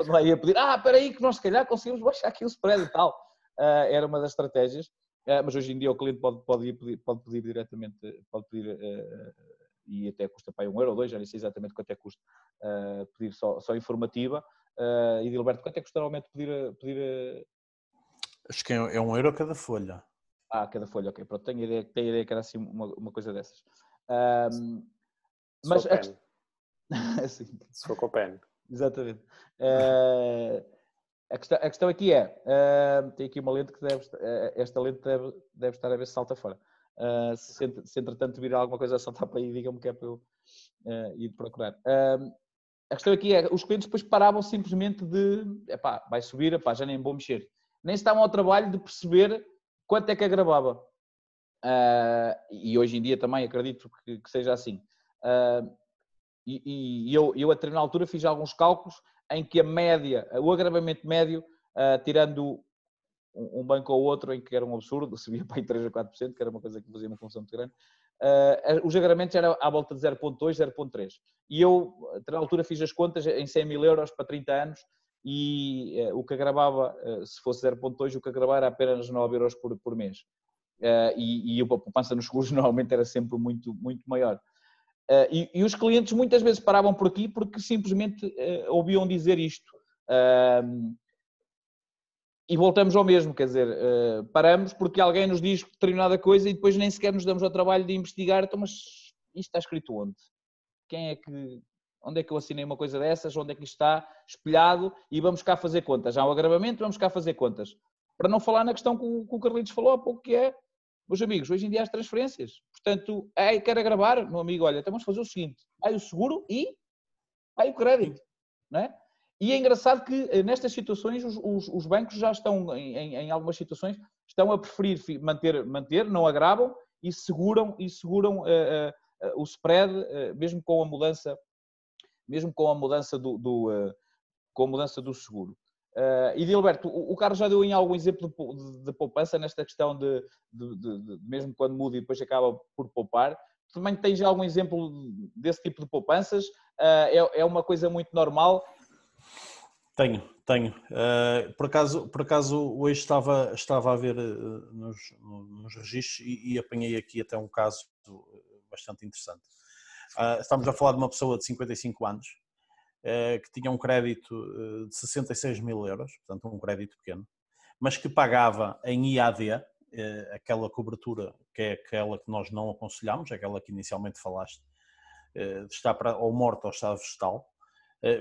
lá ia pedir ah, espera aí que nós se calhar conseguimos baixar aqui o spread e tal. Uh, era uma das estratégias, uh, mas hoje em dia o cliente pode, pode, pedir, pode pedir diretamente, pode pedir uh, e até custa para um euro ou dois, já nem sei exatamente quanto é que custa uh, pedir só, só informativa. Uh, e Gilberto, quanto é que custa normalmente pedir, pedir Acho que é, é um euro cada folha. Ah, cada folha, ok. Pronto, tenho a ideia, tenho ideia que era assim uma, uma coisa dessas. Um, mas a... Se for com o pen. Exatamente. Uh, a, questão, a questão aqui é, uh, tem aqui uma lente que deve, esta lente deve, deve estar a ver se salta fora. Uh, se, se entretanto vir alguma coisa a saltar para aí, digam-me que é para eu uh, ir procurar. Uh, a questão aqui é, os clientes depois paravam simplesmente de, epá, vai subir, epá, já nem vou mexer. Nem estavam ao trabalho de perceber quanto é que agravava. e hoje em dia também acredito que, que seja assim. e, e eu, eu, a determinada altura, fiz alguns cálculos em que a média, o agravamento médio, tirando um banco ou outro em que era um absurdo, subia para em 3 a 4%, que era uma coisa que fazia uma função muito grande. Uh, os agarramentos eram à volta de 0.2, 0.3. E eu, na altura, fiz as contas em 100 mil euros para 30 anos e uh, o que agravava, uh, se fosse 0.2, o que agravava era apenas 9 euros por, por mês. e, e a poupança nos seguros normalmente era sempre muito, muito maior. E, e, os clientes muitas vezes paravam por aqui porque simplesmente ouviam dizer isto e voltamos ao mesmo, quer dizer, uh, paramos porque alguém nos diz determinada coisa e depois nem sequer nos damos ao trabalho de investigar, então, mas isto está escrito onde? Quem é que, onde é que eu assinei uma coisa dessas? Onde é que isto está espelhado? E vamos cá fazer contas. Há o agravamento, vamos cá fazer contas. Para não falar na questão que o, que o Carlitos falou há pouco, que é, meus amigos, hoje em dia há as transferências. Portanto, é, quer agravar, meu amigo, olha, então vamos fazer o seguinte, vai o seguro e vai o crédito, não é? E é engraçado que eh, nestas situações os, os, os bancos já estão, em, em, algumas situações, estão a preferir manter, manter não agravam e seguram, e seguram uh, uh, uh, o spread, mesmo com a mudança, mesmo com a mudança do, do com a mudança do seguro. e Gilberto, o, o Carlos já deu em algum exemplo de, de, de poupança nesta questão de, de, mesmo quando muda e depois acaba por poupar. Também tens algum exemplo desse tipo de poupanças? é, é uma coisa muito normal tenho, tenho. Uh, por, acaso, por acaso hoje estava, estava a ver uh, nos, nos registros e, e, apanhei aqui até um caso bastante interessante. Uh, estamos a falar de uma pessoa de 55 anos que tinha um crédito de 66 mil euros, portanto um crédito pequeno, mas que pagava em IAD aquela cobertura que é aquela que nós não aconselhamos, aquela que inicialmente falaste, estar para, ou morto ou estado vegetal, eh,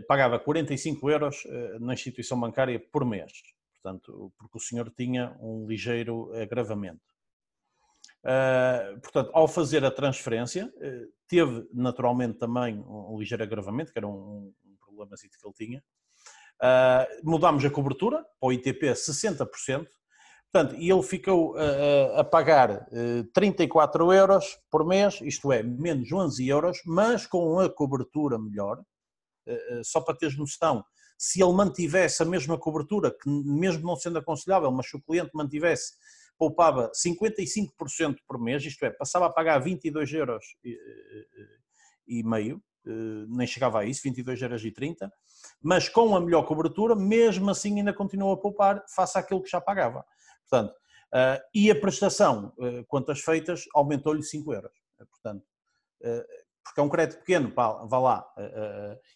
pagava 45 euros eh, na instituição bancária por mês, portanto, porque o senhor tinha um ligeiro agravamento. Uh, portanto, ao fazer a transferência, teve naturalmente também um, ligeiro agravamento, que era um, problema que ele tinha. Mudámos a cobertura para o ITP 60%, portanto, e ele ficou a pagar 34 euros por mês, isto é, menos 11 euros, mas com a cobertura melhor, eh, eh, só para teres noção, se ele mantivesse a mesma cobertura, que mesmo não sendo aconselhável, mas se o cliente mantivesse, poupava 55% por mês, isto é, passava a pagar 22 euros e, e meio, nem chegava a isso, 22 euros e 30, mas com a melhor cobertura, mesmo assim ainda continuou a poupar face àquilo que já pagava. Portanto, e a prestação, quantas feitas, aumentou-lhe 5 euros. Portanto, porque é um crédito pequeno, pá, vá lá,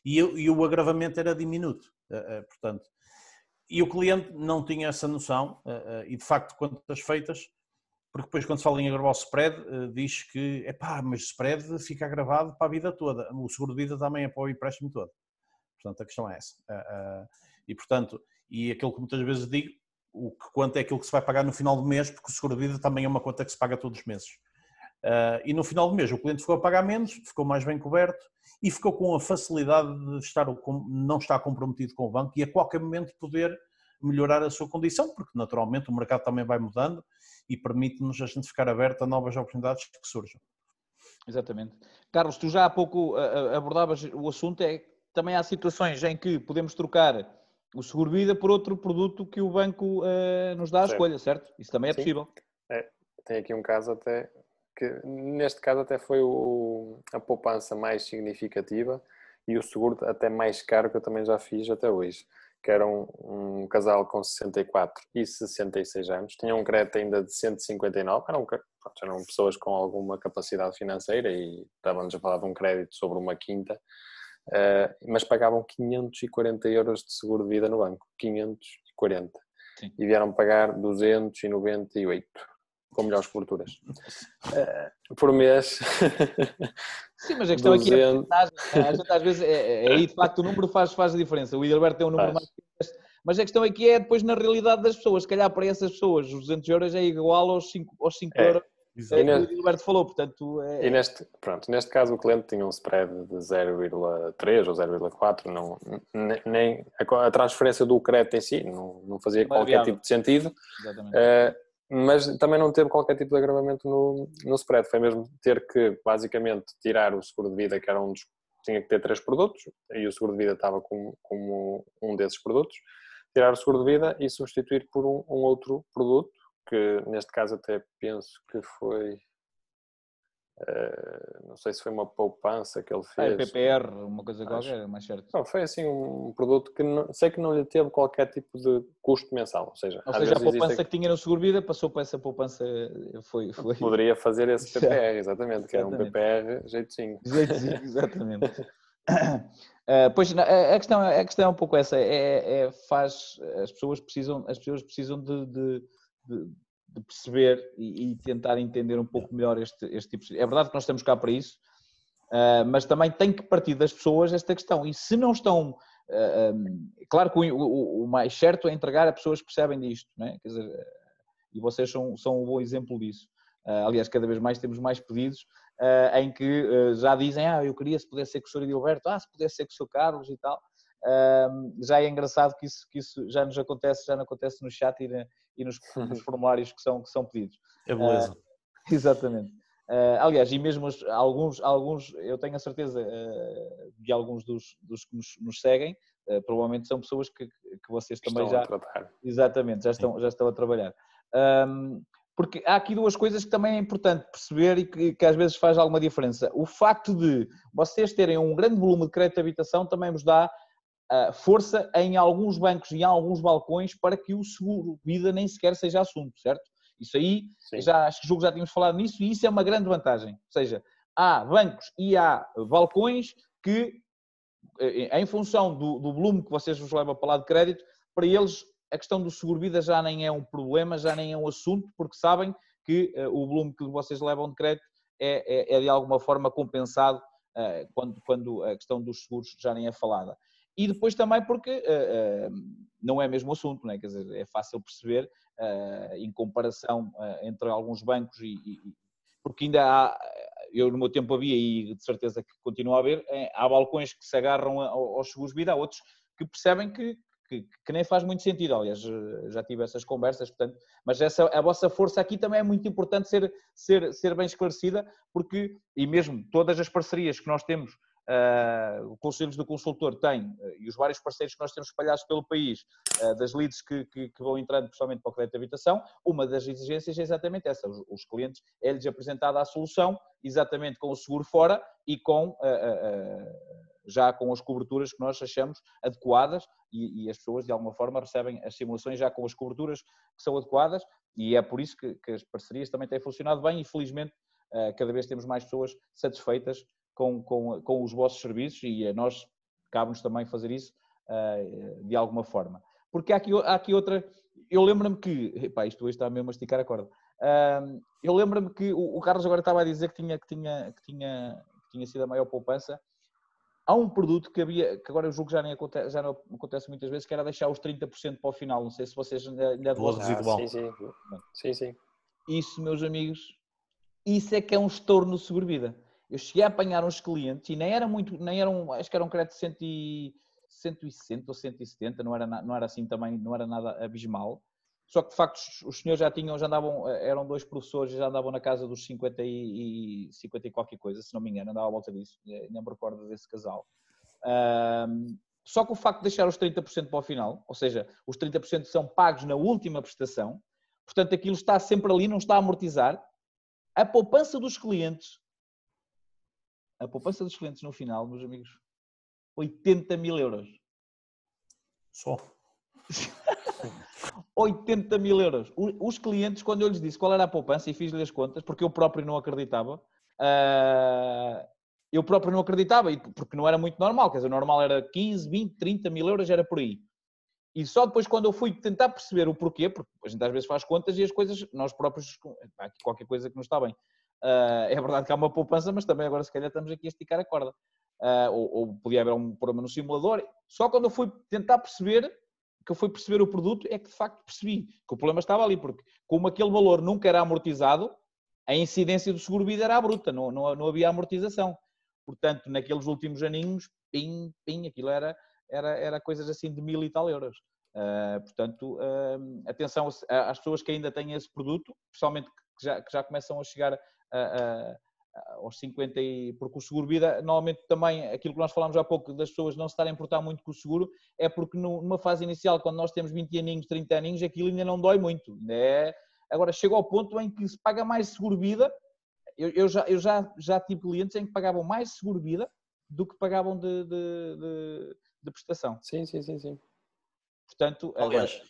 e, e o agravamento era diminuto. Portanto, e o cliente não tinha essa noção, e de facto, quantas feitas, porque depois quando se fala em agravar o spread, diz que, é pá, mas spread fica agravado para a vida toda, o seguro de vida também é para o empréstimo todo. Portanto, a questão é essa. E portanto, e aquilo que muitas vezes digo, o que quanto é aquilo que se vai pagar no final do mês, porque o seguro de vida também é uma conta que se paga todos os meses. E no final do mês o cliente ficou a pagar menos, ficou mais bem coberto e ficou com a facilidade de estar, não estar comprometido com o banco e a qualquer momento poder melhorar a sua condição, porque naturalmente o mercado também vai mudando e permite-nos a gente ficar aberto a novas oportunidades que surjam. Exatamente. Carlos, tu já há pouco abordavas o assunto, é também há situações em que podemos trocar o seguro-vida por outro produto que o banco uh, nos dá a escolha, certo? Isso também é Sim. possível. É, tem aqui um caso até que neste caso até foi o, a poupança mais significativa e o seguro até mais caro que eu também já fiz até hoje que era um, um, casal com 64 e 66 anos, tinham um crédito ainda de 159, eram, eram pessoas com alguma capacidade financeira e estávamos a falar de um crédito sobre uma quinta, uh, mas pagavam 540 euros de seguro de vida no banco, 540. Sim. E vieram pagar 298 com melhores coberturas. Uh, por mês. Sim, mas a questão 200... aqui é a gente às vezes, é, é, aí de facto o número faz, faz a diferença. O Hilberto tem um número faz. mais. Mas a questão aqui é depois na realidade das pessoas. Se calhar para essas pessoas os 200 euros é igual aos 5, aos 5 é. euros é, que o Hilberto falou, portanto... É... E neste, pronto, neste caso o cliente tinha um spread de 0,3 ou 0,4, não, nem, a transferência do crédito em si não, não fazia qualquer tipo de sentido. Exatamente. Uh, mas também não teve qualquer tipo de agravamento no, no spread. Foi mesmo ter que, basicamente, tirar o seguro de vida, que era um dos. tinha que ter três produtos, e o seguro de vida estava como, como um desses produtos. Tirar o seguro de vida e substituir por um, um outro produto, que neste caso até penso que foi não sei se foi uma poupança que ele ah, é fez. Ah, PPR, uma coisa Acho. qualquer, mais certo. Não, foi assim um produto que não, sei que não lhe teve qualquer tipo de custo mensal. Ou seja, ou seja a poupança existe... que tinha no seguro vida passou para essa poupança. Foi, foi... Poderia fazer esse PPR, exatamente, que era um PPR jeitozinho. Jeitozinho, exatamente. Uh, pois a questão, a questão é um pouco essa, é, é, faz, as pessoas precisam, as pessoas precisam de, de, de de perceber e, e, tentar entender um pouco melhor este, este tipo de... É verdade que nós estamos cá para isso, uh, mas também tem que partir das pessoas esta questão. E se não estão... Uh, ah, um, claro que o, o, o, mais certo é entregar a pessoas que percebem disto, né? Quer dizer, e vocês são, são um bom exemplo disso. Uh, aliás, cada vez mais temos mais pedidos em que já dizem, ah, eu queria se pudesse ser com o Sr. Edilberto, ah, se pudesse ser com o Sr. Carlos e tal já é engraçado que isso, que isso já nos acontece, já não acontece no chat e, e nos, nos, formulários que são, que são pedidos. É beleza. Uh, exatamente. Uh, aliás, e mesmo os, alguns, alguns, eu tenho a certeza uh, de alguns dos, dos que nos, nos seguem, uh, provavelmente são pessoas que, que vocês também estão já. A tratar. Exatamente, já estão, já estão a trabalhar. Um, porque há aqui duas coisas que também é importante perceber e que, que, às vezes faz alguma diferença. O facto de vocês terem um grande volume de crédito de habitação também vos dá força em alguns bancos e em alguns balcões para que o seguro vida nem sequer seja assunto, certo? Isso aí, Sim. já, acho que já tínhamos falado nisso e isso é uma grande vantagem. Ou seja, há bancos e há balcões que, em função do, do volume que vocês vos levam para lá de crédito, para eles a questão do seguro-vida já nem é um problema, já nem é um assunto, porque sabem que uh, o volume que vocês levam de crédito é, é, é de alguma forma compensado uh, quando, quando a questão dos seguros já nem é falada. E depois também porque uh, uh, não é mesmo assunto, não é? Quer dizer, é fácil perceber uh, em comparação entre alguns bancos e, e, porque ainda há, eu no meu tempo havia e de certeza que continua a haver, há balcões que se agarram aos seguros vida, há outros que percebem que, que, que, nem faz muito sentido. Aliás, já tive essas conversas, portanto, mas essa, a vossa força aqui também é muito importante ser, ser, ser bem esclarecida, porque, e mesmo todas as parcerias que nós temos Uh, conselhos do consultor tem, uh, e os vários parceiros que nós temos espalhados pelo país, uh, das leads que, que, que, vão entrando principalmente para o crédito de habitação, uma das exigências é exatamente essa. Os, os clientes é-lhes apresentada a solução, exatamente com o seguro fora e com já com as coberturas que nós achamos adequadas e, e, as pessoas de alguma forma recebem as simulações já com as coberturas que são adequadas e é por isso que, que as parcerias também têm funcionado bem e felizmente cada vez temos mais pessoas satisfeitas com, com, com os vossos serviços e a nós cabe-nos também fazer isso uh, de alguma forma. Porque há aqui, há aqui outra. Eu lembro-me que. Epá, isto hoje está mesmo a esticar a corda. Uh, eu lembro-me que o, o, Carlos agora estava a dizer que tinha, que, tinha, que, tinha, que tinha sido a maior poupança. Há um produto que havia, que agora eu julgo que já, nem acontece, já não acontece muitas vezes, que era deixar os 30% para o final. Não sei se vocês ainda, ainda residual. sim, sim. sim, sim. Isso, meus amigos, isso é que é um estorno no seguro-vida eu cheguei a apanhar uns clientes e nem era muito, nem eram, acho que era um crédito de 160 ou 170, não era, não era assim também, não era nada abismal. Só que de facto os senhores já tinham, já andavam, eram dois professores, já andavam na casa dos 50 e, 50 e qualquer coisa, se não me engano, andava à volta disso, eh, nem me recordo desse casal. Um, só que o facto de deixar os 30% para o final, ou seja, os 30% são pagos na última prestação, portanto aquilo está sempre ali, não está a amortizar. A poupança dos clientes a poupança dos clientes no final, meus amigos, 80 mil euros. Só. 80 mil euros. Os clientes, quando eu lhes disse qual era a poupança e fiz-lhe as contas, porque eu próprio não acreditava, ah, eu próprio não acreditava, porque não era muito normal, quer dizer, o normal era 15, 20, 30 mil euros, era por aí. E só depois, quando eu fui tentar perceber o porquê, porque a gente às vezes faz contas e as coisas, nós próprios, há aqui qualquer coisa que não está bem. Uh, é verdade que há uma poupança, mas também agora se calhar estamos aqui a esticar a corda. Uh, ou, ou, podia haver um problema no simulador. Só quando eu fui tentar perceber, que eu fui perceber o produto, é que de facto percebi que o problema estava ali, porque como aquele valor nunca era amortizado, a incidência do seguro-vida era bruta, não, não, não havia amortização. Portanto, naqueles últimos aninhos, pim, pim, aquilo era, era, era coisas assim de mil e tal euros. Uh, portanto, uh, atenção às pessoas que ainda têm esse produto, principalmente que já, que já começam a chegar aos 50 e porque o seguro vida normalmente também aquilo que nós falámos há pouco das pessoas não se estarem a importar muito com o seguro é porque numa fase inicial quando nós temos 20 aninhos, 30 aninhos aquilo ainda não dói muito né? agora chega ao ponto em que se paga mais seguro vida eu, eu, já, eu já, já tive clientes em que pagavam mais seguro vida do que pagavam de, de, de, de prestação sim, sim, sim, sim portanto, aliás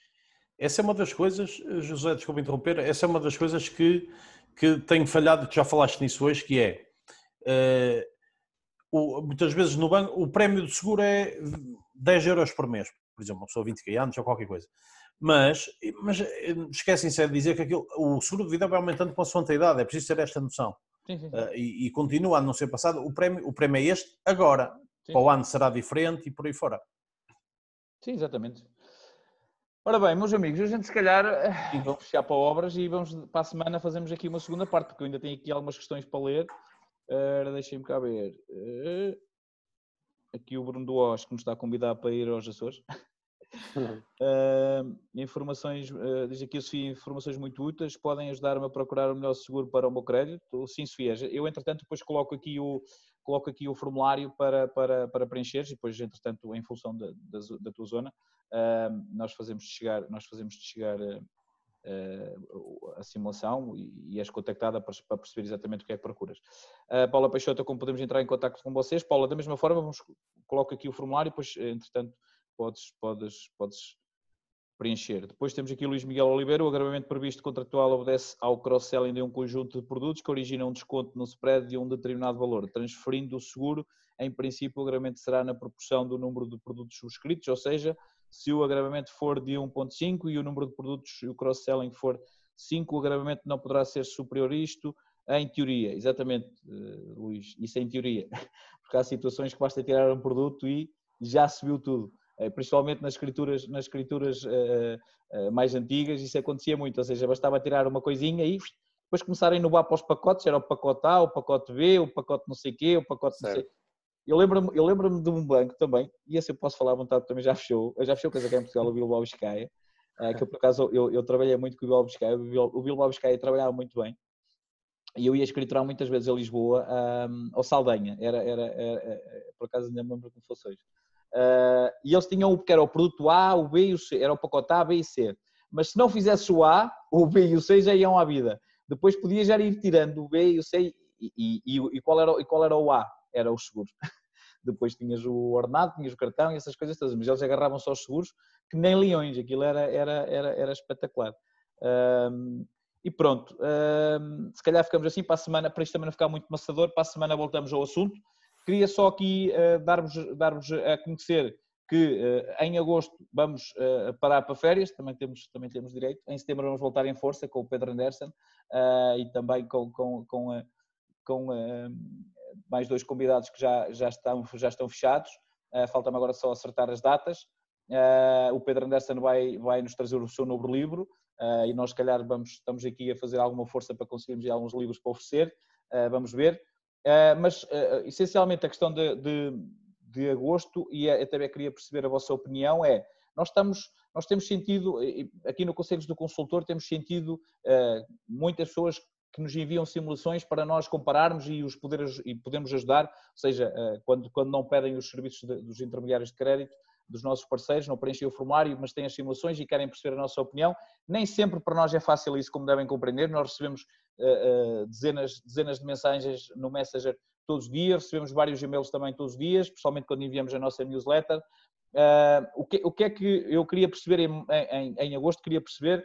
essa é uma das coisas, José, desculpa interromper, essa é uma das coisas que que tenho falhado, que já falaste nisso hoje, que é uh, o, muitas vezes no banco o prémio de seguro é 10 euros por mês, por exemplo, uma pessoa 20 anos ou qualquer coisa. Mas, mas eh, esquecem-se de dizer que aquilo, o seguro de vida vai aumentando com a sua idade, é preciso ter esta noção. Sim, sim, sim. Uh, e, e, continua a não ser passado. O prémio, o prémio é este agora. Para o ano será diferente e por aí fora. Sim, exatamente. Ora bem, meus amigos, a gente se calhar eh, vamos fechar para obras e vamos para a semana fazemos aqui uma segunda parte, porque eu ainda tenho aqui algumas questões para ler. Uh, Deixem-me cá ver. Uh, aqui o Bruno Duós, que nos está a convidar para ir aos Açores. Uh, informações, uh, diz aqui a Sofia, informações muito úteis, podem ajudar-me a procurar o melhor seguro para o meu crédito? Sim, Sofia. Eu, entretanto, depois coloco aqui o, coloco aqui o formulário para, para, para preencher e depois, entretanto, em função da, da, da tua zona, uh, nós fazemos chegar, nós fazemos chegar a simulação e, e és contactada para, para, perceber exatamente o que é que procuras. Paula Peixoto, como podemos entrar em contato com vocês? Paula, da mesma forma, vamos, coloco aqui o formulário, depois, entretanto, podes, podes, podes preencher. Depois temos aqui Luís Miguel Oliveira, o agravamento previsto contratual obedece ao cross-selling de um conjunto de produtos que origina um desconto no spread de um determinado valor, transferindo o seguro, em princípio o agravamento será na proporção do número de produtos subscritos, ou seja, se o agravamento for de 1.5 e o número de produtos e o cross-selling for 5, o agravamento não poderá ser superior a isto, em teoria, exatamente, eh, Luís, isso é em teoria, porque há situações que basta tirar um produto e já subiu tudo. Eh, principalmente nas escrituras, nas escrituras uh, uh, mais antigas, isso acontecia muito, ou seja, bastava tirar uma coisinha e depois começarem a inovar para os pacotes, era o pacote A, o pacote B, o pacote não sei quê, o pacote não sei... Eu lembro-me eu lembro de um banco também, e esse eu posso falar à vontade, também já fechou, já fechou coisa aqui em Portugal, o Bilbao Biscaia, que eu, por acaso eu, eu trabalhei muito com o Bilbao Biscaia, o Bilbao Biscaia trabalhava muito bem, e eu ia escriturar muitas vezes a Lisboa um, ao Saldanha, era, era, era, era, por acaso ainda me lembro como fosse hoje. Uh, e eles tinham o que era o produto A, o B e o C, era o pacote A, B e C. Mas se não fizesse o A, o B e o C já iam à vida. Depois podia já ir tirando o B e o C e, e, e, e qual, era, e qual era o A? Era os seguros. Depois tinhas o ordenado, tinhas o cartão e essas coisas todas, mas eles agarravam só os seguros que nem leões, aquilo era, era, era, era espetacular. Um, e pronto, um, se calhar ficamos assim para a semana, para isto também não ficar muito maçador, para a semana voltamos ao assunto. Queria só aqui uh, dar-vos dar a conhecer que uh, em agosto vamos uh, parar para férias, também temos, também temos direito. Em setembro vamos voltar em força com o Pedro Anderson e também com, com, com, com mais dois convidados que já, já, estão, já estão fechados. Falta-me agora só acertar as datas. o Pedro Anderson vai, vai nos trazer o seu novo livro, uh, e nós, se calhar, vamos, estamos aqui a fazer alguma força para conseguirmos alguns livros para oferecer, uh, vamos ver. Uh, mas, essencialmente, a questão de, de, de agosto, e eu também queria perceber a vossa opinião, é nós estamos, nós temos sentido, aqui no Conselhos do Consultor, temos sentido muitas pessoas que nos enviam simulações para nós compararmos e os poder, e podemos ajudar, ou seja, quando, quando não pedem os serviços de, dos intermediários de crédito, dos nossos parceiros, não preenchem o formulário, mas têm as simulações e querem perceber a nossa opinião. Nem sempre para nós é fácil isso, como devem compreender. Nós recebemos dezenas, dezenas de mensagens no Messenger todos os dias, recebemos vários e-mails também todos os dias, especialmente quando enviamos a nossa newsletter. Uh, o, que, o que é que eu queria perceber em, em, em agosto? Queria perceber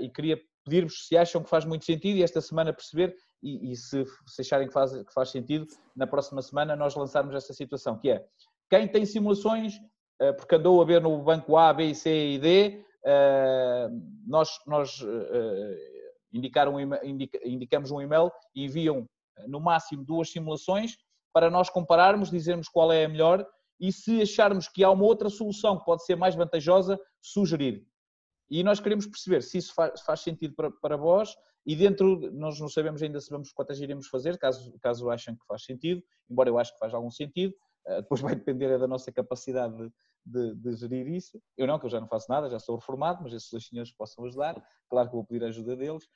e queria pedir-vos se acham que faz muito sentido e esta semana perceber e, e se, se, acharem que faz, que faz sentido, na próxima semana nós lançarmos esta situação, que é quem tem simulações eh, porque andou a ver no banco A, B, C e D, eh, nós, nós eh, indicaram, indicamos um e-mail e enviam no máximo duas simulações para nós compararmos, dizermos qual é a melhor e se acharmos que há uma outra solução que pode ser mais vantajosa, sugerir. E nós queremos perceber se isso faz, faz sentido para, para vós e dentro, nós não sabemos ainda se vamos quantas iremos fazer, caso, caso achem que faz sentido, embora eu acho que faz algum sentido, depois vai depender da nossa capacidade de, de, de, gerir isso. Eu não, que eu já não faço nada, já sou reformado, mas esses dois senhores possam ajudar. Claro que vou pedir a ajuda deles, um,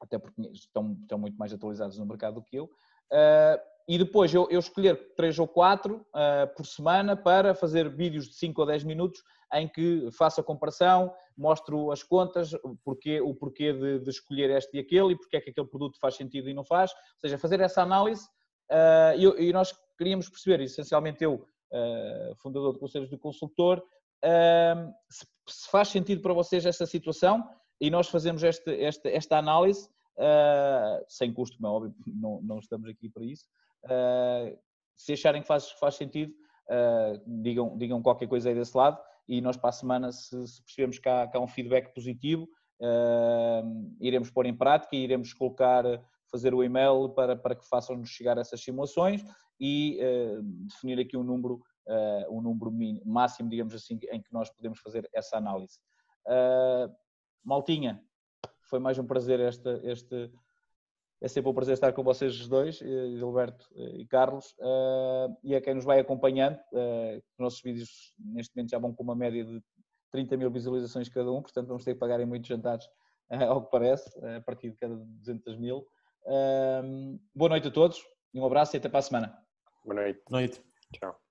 até porque estão, estão muito mais atualizados no mercado do que eu. Uh, e depois eu, eu, escolher três ou quatro uh, por semana para fazer vídeos de 5 ou 10 minutos em que faço a comparação, mostro as contas, o porquê, o porquê de, de, escolher este e aquele e porque é que aquele produto faz sentido e não faz. Ou seja, fazer essa análise uh, e, e, nós queríamos perceber, essencialmente eu eh, fundador de Conselhos do Consultor, ehm, se faz sentido para vocês esta situação e nós fazemos esta, análise, eh, sem custo, como é óbvio, não, não estamos aqui para isso. Eh, se acharem que faz, faz sentido, digam, digam qualquer coisa aí desse lado e nós para a semana, se, se percebemos que há, que há um feedback positivo, iremos pôr em prática e iremos colocar fazer o e-mail para, para que façam-nos chegar essas simulações e uh, definir aqui um número, uh, um número mínimo, máximo, digamos assim, em que nós podemos fazer essa análise. Uh, Maltinha, foi mais um prazer este, este, é sempre um prazer estar com vocês os dois, Gilberto e Carlos, e a quem nos vai acompanhando, os nossos vídeos neste momento já vão com uma média de 30 mil visualizações cada um, portanto vamos ter que pagar em muitos jantares, ao que parece, a partir de cada 200 mil. boa noite a todos, um abraço e até para a semana. Boa noite. Noite. Tchau.